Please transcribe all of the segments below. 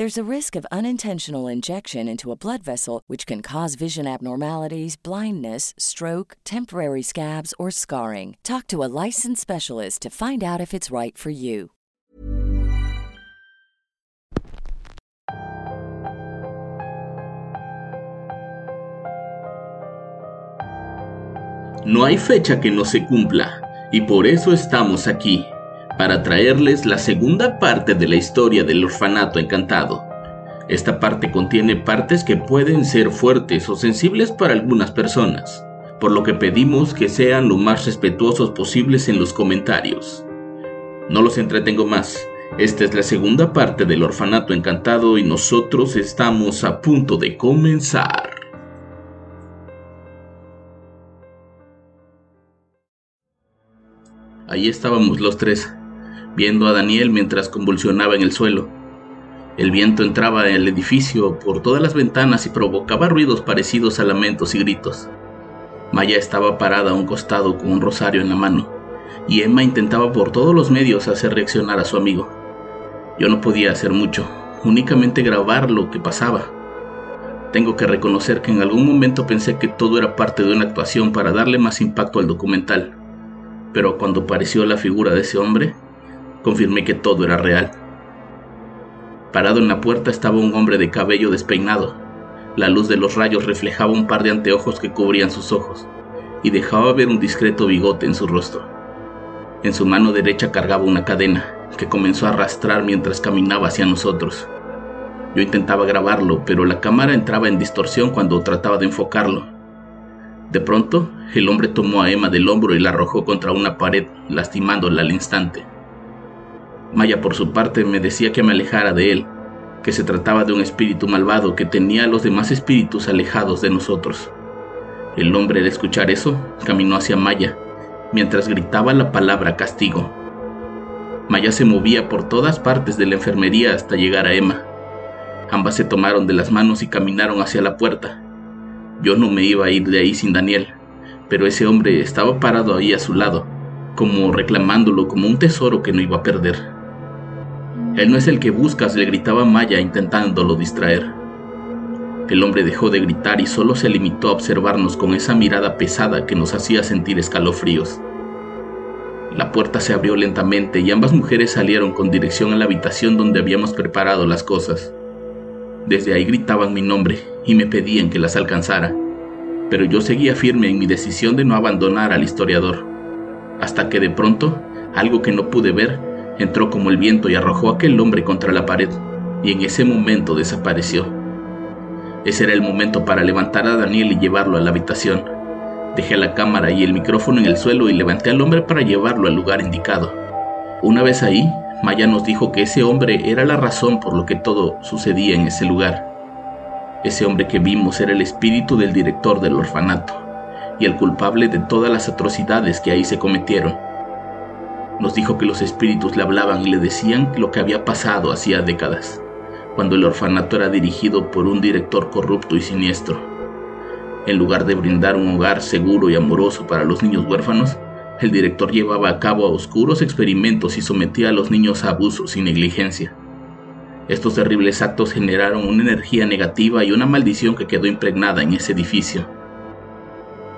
There's a risk of unintentional injection into a blood vessel, which can cause vision abnormalities, blindness, stroke, temporary scabs, or scarring. Talk to a licensed specialist to find out if it's right for you. No hay fecha que no se cumpla, y por eso estamos aquí, para traerles la segunda parte de la historia del orfanato encantado. Esta parte contiene partes que pueden ser fuertes o sensibles para algunas personas, por lo que pedimos que sean lo más respetuosos posibles en los comentarios. No los entretengo más, esta es la segunda parte del orfanato encantado y nosotros estamos a punto de comenzar. Ahí estábamos los tres, viendo a Daniel mientras convulsionaba en el suelo. El viento entraba en el edificio por todas las ventanas y provocaba ruidos parecidos a lamentos y gritos. Maya estaba parada a un costado con un rosario en la mano, y Emma intentaba por todos los medios hacer reaccionar a su amigo. Yo no podía hacer mucho, únicamente grabar lo que pasaba. Tengo que reconocer que en algún momento pensé que todo era parte de una actuación para darle más impacto al documental pero cuando apareció la figura de ese hombre, confirmé que todo era real. Parado en la puerta estaba un hombre de cabello despeinado. La luz de los rayos reflejaba un par de anteojos que cubrían sus ojos y dejaba ver un discreto bigote en su rostro. En su mano derecha cargaba una cadena que comenzó a arrastrar mientras caminaba hacia nosotros. Yo intentaba grabarlo, pero la cámara entraba en distorsión cuando trataba de enfocarlo de pronto, el hombre tomó a Emma del hombro y la arrojó contra una pared, lastimándola al instante. Maya, por su parte, me decía que me alejara de él, que se trataba de un espíritu malvado que tenía a los demás espíritus alejados de nosotros. El hombre, al escuchar eso, caminó hacia Maya, mientras gritaba la palabra castigo. Maya se movía por todas partes de la enfermería hasta llegar a Emma. Ambas se tomaron de las manos y caminaron hacia la puerta. Yo no me iba a ir de ahí sin Daniel, pero ese hombre estaba parado ahí a su lado, como reclamándolo como un tesoro que no iba a perder. Él no es el que buscas, le gritaba Maya intentándolo distraer. El hombre dejó de gritar y solo se limitó a observarnos con esa mirada pesada que nos hacía sentir escalofríos. La puerta se abrió lentamente y ambas mujeres salieron con dirección a la habitación donde habíamos preparado las cosas. Desde ahí gritaban mi nombre y me pedían que las alcanzara, pero yo seguía firme en mi decisión de no abandonar al historiador, hasta que de pronto, algo que no pude ver, entró como el viento y arrojó a aquel hombre contra la pared, y en ese momento desapareció. Ese era el momento para levantar a Daniel y llevarlo a la habitación. Dejé la cámara y el micrófono en el suelo y levanté al hombre para llevarlo al lugar indicado. Una vez ahí, Maya nos dijo que ese hombre era la razón por lo que todo sucedía en ese lugar. Ese hombre que vimos era el espíritu del director del orfanato y el culpable de todas las atrocidades que ahí se cometieron. Nos dijo que los espíritus le hablaban y le decían lo que había pasado hacía décadas, cuando el orfanato era dirigido por un director corrupto y siniestro. En lugar de brindar un hogar seguro y amoroso para los niños huérfanos, el director llevaba a cabo oscuros experimentos y sometía a los niños a abusos y negligencia. Estos terribles actos generaron una energía negativa y una maldición que quedó impregnada en ese edificio.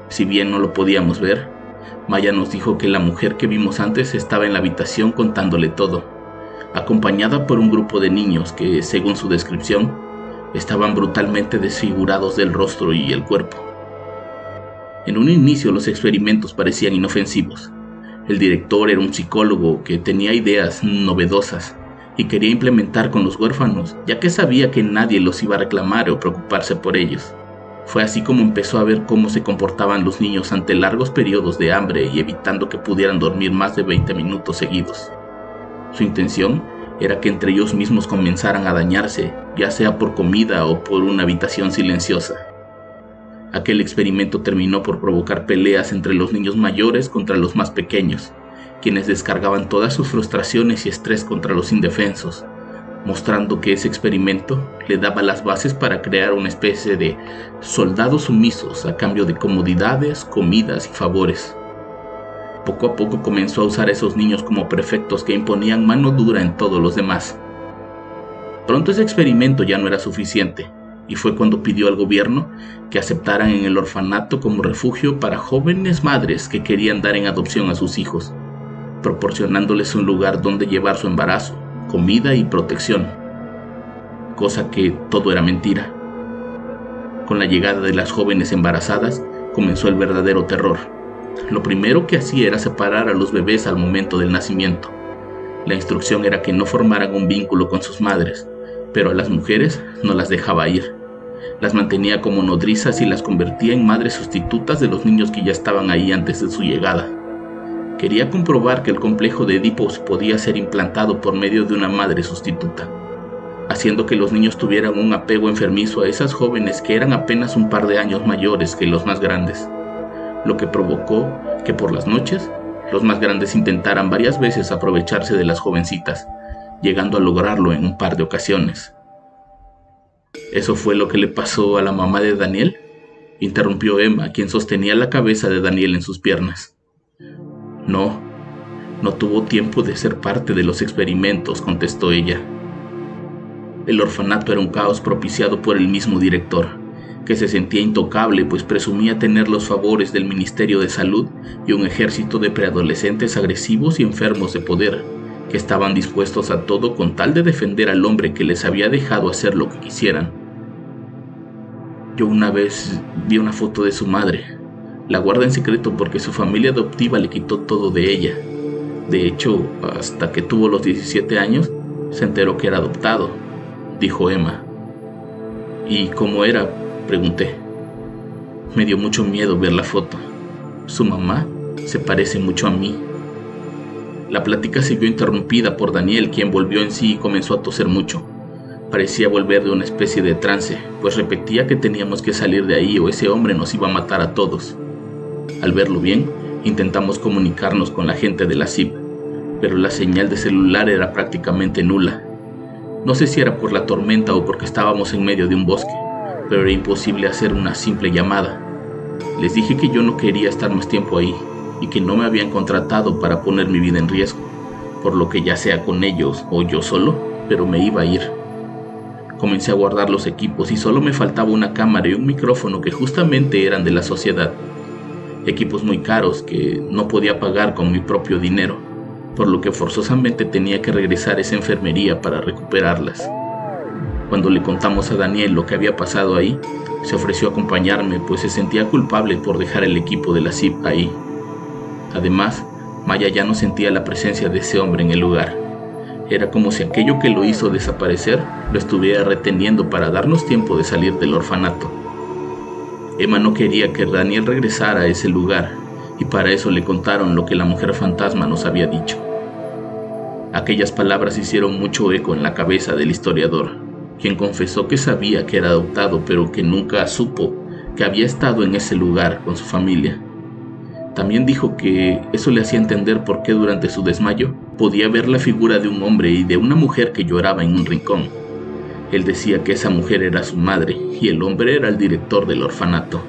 Si bien no lo podíamos ver, Maya nos dijo que la mujer que vimos antes estaba en la habitación contándole todo, acompañada por un grupo de niños que, según su descripción, estaban brutalmente desfigurados del rostro y el cuerpo. En un inicio los experimentos parecían inofensivos, El director era un psicólogo que tenía ideas novedosas y quería implementar con los huérfanos, ya que sabía que nadie los iba a reclamar o preocuparse por ellos. Fue así como empezó a ver cómo se comportaban los niños ante largos periodos de hambre y evitando que pudieran dormir más de 20 minutos seguidos. Su intención era que entre ellos mismos comenzaran a dañarse, ya sea por comida o por una habitación silenciosa. Aquel experimento terminó por provocar peleas entre los niños mayores contra los más pequeños, quienes descargaban todas sus frustraciones y estrés contra los indefensos, mostrando que ese experimento le daba las bases para crear una especie de soldados sumisos a cambio de comodidades, comidas y favores. Poco a poco comenzó a usar a esos niños como prefectos que imponían mano dura en todos los demás. Pronto ese experimento ya no era suficiente, y fue cuando pidió al gobierno que aceptaran en el orfanato como refugio para jóvenes madres que querían dar en adopción a sus hijos, proporcionándoles un lugar donde llevar su embarazo, comida y protección, cosa que todo era mentira. Con la llegada de las jóvenes embarazadas comenzó el verdadero terror lo primero que hacía era separar a los bebés al momento del nacimiento. La instrucción era que no formaran un vínculo con sus madres, pero a las mujeres no las dejaba ir. Las mantenía como nodrizas y las convertía en madres sustitutas de los niños que ya estaban ahí antes de su llegada. Quería comprobar que el complejo de Edipo podía ser implantado por medio de una madre sustituta, haciendo que los niños tuvieran un apego enfermizo a esas jóvenes que eran apenas un par de años mayores que los más grandes lo que provocó que por las noches los más grandes intentaran varias veces aprovecharse de las jovencitas, llegando a lograrlo en un par de ocasiones. ¿Eso fue lo que le pasó a la mamá de Daniel? interrumpió Emma, quien sostenía la cabeza de Daniel en sus piernas. No, no tuvo tiempo de ser parte de los experimentos, contestó ella. El orfanato era un caos propiciado por el mismo director que se sentía intocable pues presumía tener los favores del Ministerio de Salud y un ejército de preadolescentes agresivos y enfermos de poder, que estaban dispuestos a todo con tal de defender al hombre que les había dejado hacer lo que quisieran. Yo una vez vi una foto de su madre. La guarda en secreto porque su familia adoptiva le quitó todo de ella. De hecho, hasta que tuvo los 17 años, se enteró que era adoptado, dijo Emma. ¿Y cómo era? Pregunté. Me dio mucho miedo ver la foto. Su mamá se parece mucho a mí. La plática siguió interrumpida por Daniel, quien volvió en sí y comenzó a toser mucho. Parecía volver de una especie de trance, pues repetía que teníamos que salir de ahí o ese hombre nos iba a matar a todos. Al verlo bien, intentamos comunicarnos con la gente de la CIP, pero la señal de celular era prácticamente nula. No sé si era por la tormenta o porque estábamos en medio de un bosque pero era imposible hacer una simple llamada. Les dije que yo no quería estar más tiempo ahí y que no me habían contratado para poner mi vida en riesgo, por lo que ya sea con ellos o yo solo, pero me iba a ir. Comencé a guardar los equipos y solo me faltaba una cámara y un micrófono que justamente eran de la sociedad. Equipos muy caros que no podía pagar con mi propio dinero, por lo que forzosamente tenía que regresar a esa enfermería para recuperarlas. Cuando le contamos a Daniel lo que había pasado ahí, se ofreció a acompañarme, pues se sentía culpable por dejar el equipo de la CIP ahí. Además, Maya ya no sentía la presencia de ese hombre en el lugar. Era como si aquello que lo hizo desaparecer lo estuviera reteniendo para darnos tiempo de salir del orfanato. Emma no quería que Daniel regresara a ese lugar y para eso le contaron lo que la mujer fantasma nos había dicho. Aquellas palabras hicieron mucho eco en la cabeza del historiador quien confesó que sabía que era adoptado, pero que nunca supo que había estado en ese lugar con su familia. También dijo que eso le hacía entender por qué durante su desmayo podía ver la figura de un hombre y de una mujer que lloraba en un rincón. Él decía que esa mujer era su madre y el hombre era el director del orfanato.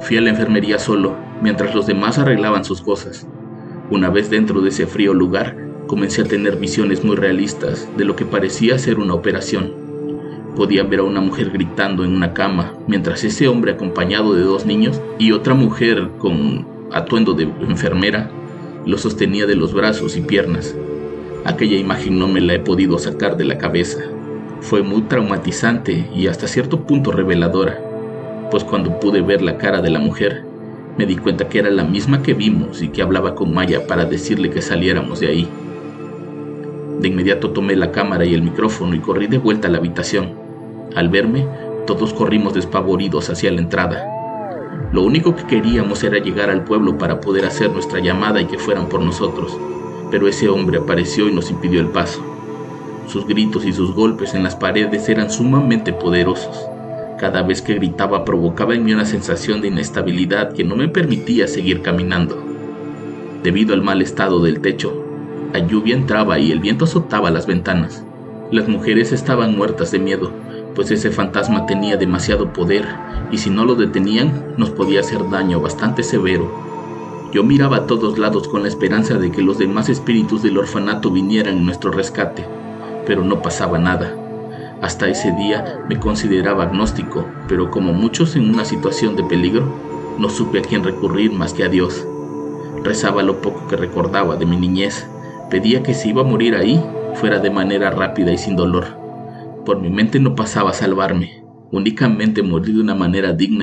Fui a la enfermería solo, mientras los demás arreglaban sus cosas. Una vez dentro de ese frío lugar, comencé a tener visiones muy realistas de lo que parecía ser una operación. Podía ver a una mujer gritando en una cama, mientras ese hombre acompañado de dos niños y otra mujer con atuendo de enfermera lo sostenía de los brazos y piernas. Aquella imagen no me la he podido sacar de la cabeza. Fue muy traumatizante y hasta cierto punto reveladora, pues cuando pude ver la cara de la mujer, Me di cuenta que era la misma que vimos y que hablaba con Maya para decirle que saliéramos de ahí. De inmediato tomé la cámara y el micrófono y corrí de vuelta a la habitación. Al verme, todos corrimos despavoridos hacia la entrada. Lo único que queríamos era llegar al pueblo para poder hacer nuestra llamada y que fueran por nosotros, pero ese hombre apareció y nos impidió el paso. Sus gritos y sus golpes en las paredes eran sumamente poderosos. Cada vez que gritaba provocaba en mí una sensación de inestabilidad que no me permitía seguir caminando. Debido al mal estado del techo, la lluvia entraba y el viento azotaba las ventanas. Las mujeres estaban muertas de miedo, pues ese fantasma tenía demasiado poder y si no lo detenían nos podía hacer daño bastante severo. Yo miraba a todos lados con la esperanza de que los demás espíritus del orfanato vinieran en nuestro rescate, pero no pasaba nada. Hasta ese día me consideraba agnóstico, pero como muchos en una situación de peligro, no supe a quién recurrir más que a Dios. Rezaba lo poco que recordaba de mi niñez Pedía que si iba a morir ahí, fuera de manera rápida y sin dolor. Por mi mente no pasaba a salvarme, únicamente morir de una manera digna.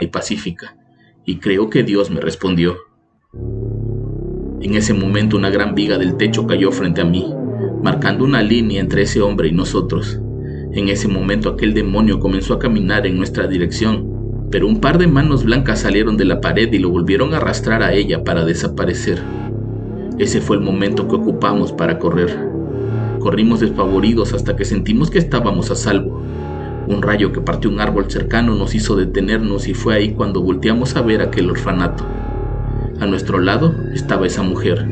Y pacífica, y creo que Dios me respondió. En ese momento, una gran viga del techo cayó frente a mí, marcando una línea entre ese hombre y nosotros. En ese momento, aquel demonio comenzó a caminar en nuestra dirección pero un par de manos blancas salieron de la pared y lo volvieron a arrastrar a ella para desaparecer. Ese fue el momento que ocupamos para correr. Corrimos despavoridos hasta que sentimos que estábamos a salvo. Un rayo que partió un árbol cercano nos hizo detenernos y fue ahí cuando volteamos a ver aquel orfanato. A nuestro lado estaba esa mujer,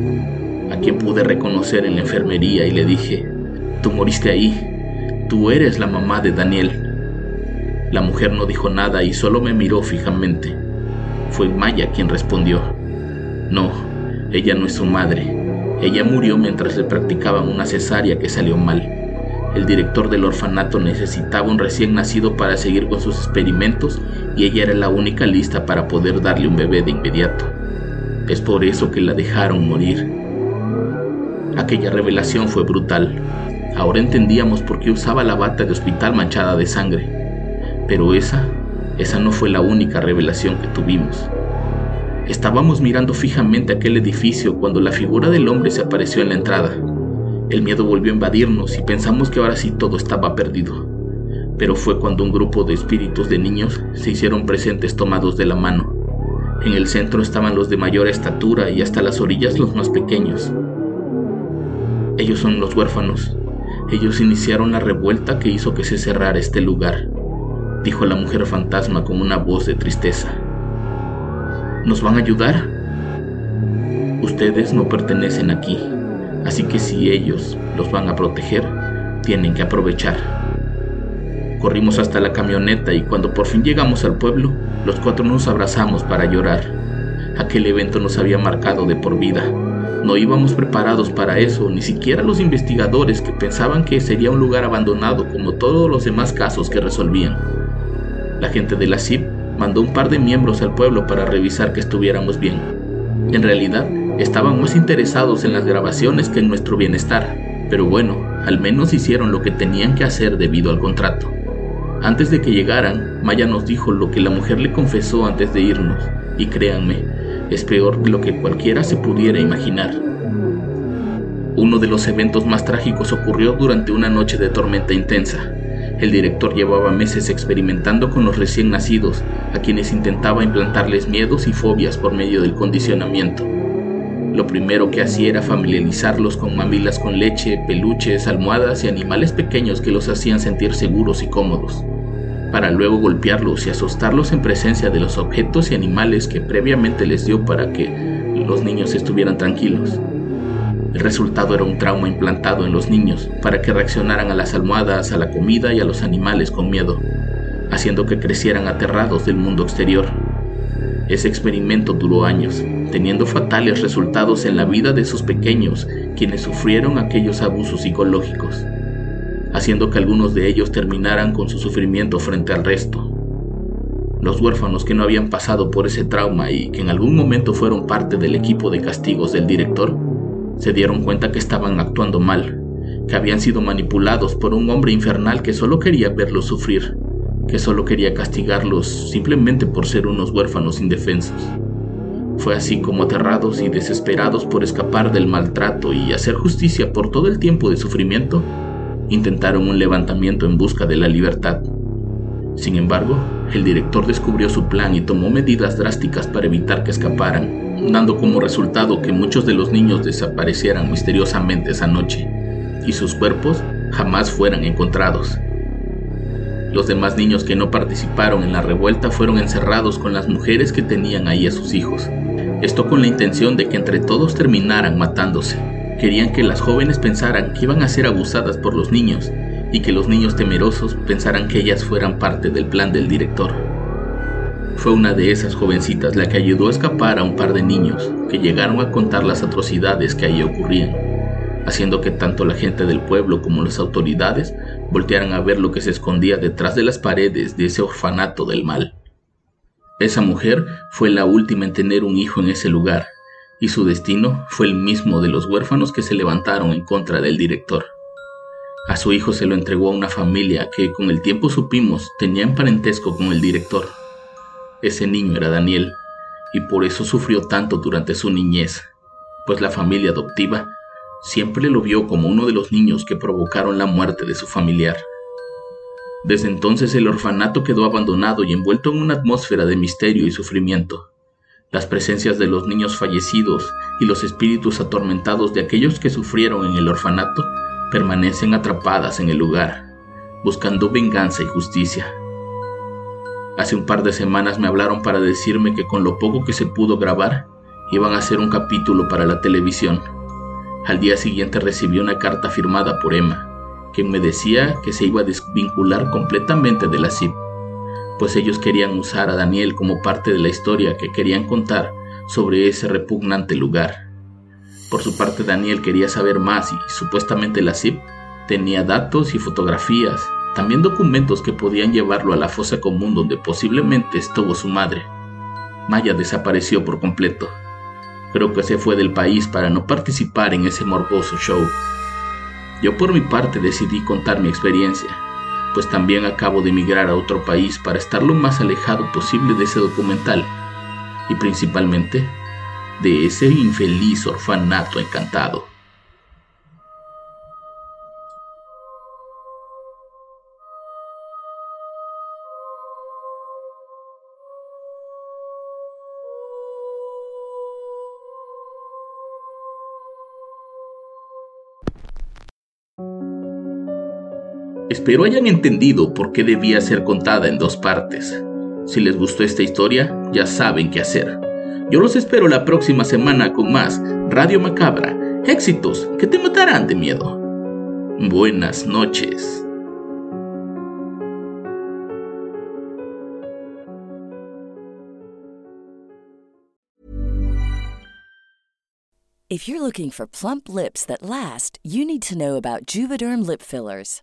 a quien pude reconocer en la enfermería y le dije, tú moriste ahí, tú eres la mamá de Daniel. La mujer no dijo nada y solo me miró fijamente. Fue Maya quien respondió. No, ella no es su madre. Ella murió mientras le practicaban una cesárea que salió mal. El director del orfanato necesitaba un recién nacido para seguir con sus experimentos y ella era la única lista para poder darle un bebé de inmediato. Es por eso que la dejaron morir. Aquella revelación fue brutal. Ahora entendíamos por qué usaba la bata de hospital manchada de sangre. Pero esa, esa no fue la única revelación que tuvimos. Estábamos mirando fijamente aquel edificio cuando la figura del hombre se apareció en la entrada. El miedo volvió a invadirnos y pensamos que ahora sí todo estaba perdido. Pero fue cuando un grupo de espíritus de niños se hicieron presentes tomados de la mano. En el centro estaban los de mayor estatura y hasta las orillas los más pequeños. Ellos son los huérfanos. Ellos iniciaron la revuelta que hizo que se cerrara este lugar dijo la mujer fantasma con una voz de tristeza. ¿Nos van a ayudar? Ustedes no pertenecen aquí, así que si ellos los van a proteger, tienen que aprovechar. Corrimos hasta la camioneta y cuando por fin llegamos al pueblo, los cuatro nos abrazamos para llorar. Aquel evento nos había marcado de por vida. No íbamos preparados para eso, ni siquiera los investigadores que pensaban que sería un lugar abandonado como todos los demás casos que resolvían. La gente de la CIP mandó un par de miembros al pueblo para revisar que estuviéramos bien. En realidad, estaban más interesados en las grabaciones que en nuestro bienestar, pero bueno, al menos hicieron lo que tenían que hacer debido al contrato. Antes de que llegaran, Maya nos dijo lo que la mujer le confesó antes de irnos, y créanme, es peor de lo que cualquiera se pudiera imaginar. Uno de los eventos más trágicos ocurrió durante una noche de tormenta intensa. El director llevaba meses experimentando con los recién nacidos, a quienes intentaba implantarles miedos y fobias por medio del condicionamiento. Lo primero que hacía era familiarizarlos con mamilas con leche, peluches, almohadas y animales pequeños que los hacían sentir seguros y cómodos, para luego golpearlos y asustarlos en presencia de los objetos y animales que previamente les dio para que los niños estuvieran tranquilos. El resultado era un trauma implantado en los niños para que reaccionaran a las almohadas, a la comida y a los animales con miedo. haciendo que crecieran aterrados del mundo exterior. Ese experimento duró años, teniendo fatales resultados en la vida de sus pequeños, quienes sufrieron aquellos abusos psicológicos, haciendo que algunos de ellos terminaran con su sufrimiento frente al resto. Los huérfanos que no habían pasado por ese trauma y que en algún momento fueron parte del equipo de castigos del director, se dieron cuenta que estaban actuando mal, que habían sido manipulados por un hombre infernal que solo quería verlos sufrir, que solo quería castigarlos simplemente por ser unos huérfanos indefensos. Fue así como aterrados y desesperados por escapar del maltrato y hacer justicia por todo el tiempo de sufrimiento, intentaron un levantamiento en busca de la libertad. Sin embargo, el director descubrió su plan y tomó medidas drásticas para evitar que escaparan, dando como resultado que muchos de los niños desaparecieran misteriosamente esa noche y sus cuerpos jamás fueran encontrados. Los demás niños que no participaron en la revuelta fueron encerrados con las mujeres que tenían ahí a sus hijos. Esto con la intención de que entre todos terminaran matándose. Querían que las jóvenes pensaran que iban a ser abusadas por los niños y que los niños temerosos pensaran que ellas fueran parte del plan del director. Fue una de esas jovencitas la que ayudó a escapar a un par de niños que llegaron a contar las atrocidades que ahí ocurrían haciendo que tanto la gente del pueblo como las autoridades voltearan a ver lo que se escondía detrás de las paredes de ese orfanato del mal. Esa mujer fue la última en tener un hijo en ese lugar, y su destino fue el mismo de los huérfanos que se levantaron en contra del director. A su hijo se lo entregó a una familia que con el tiempo supimos tenía parentesco con el director. Ese niño era Daniel, y por eso sufrió tanto durante su niñez, pues la familia adoptiva siempre lo vio como uno de los niños que provocaron la muerte de su familiar. Desde entonces el orfanato quedó abandonado y envuelto en una atmósfera de misterio y sufrimiento. Las presencias de los niños fallecidos y los espíritus atormentados de aquellos que sufrieron en el orfanato permanecen atrapadas en el lugar, buscando venganza y justicia. Hace un par de semanas me hablaron para decirme que con lo poco que se pudo grabar, iban a hacer un capítulo para la televisión. Al día siguiente recibí una carta firmada por Emma, quien me decía que se iba a desvincular completamente de la CIP, pues ellos querían usar a Daniel como parte de la historia que querían contar sobre ese repugnante lugar. Por su parte, Daniel quería saber más y supuestamente la CIP tenía datos y fotografías, también documentos que podían llevarlo a la fosa común donde posiblemente estuvo su madre. Maya desapareció por completo. Creo que se fue del país para no participar en ese morboso show. Yo por mi parte decidí contar mi experiencia, pues también acabo de emigrar a otro país para estar lo más alejado posible de ese documental y principalmente de ese infeliz orfanato encantado. Espero hayan entendido por qué debía ser contada en dos partes. Si les gustó esta historia, ya saben qué hacer. Yo los espero la próxima semana con más Radio Macabra, éxitos que te matarán de miedo. Buenas noches. If you're looking for plump lips that last, you need to know about Juvederm lip fillers.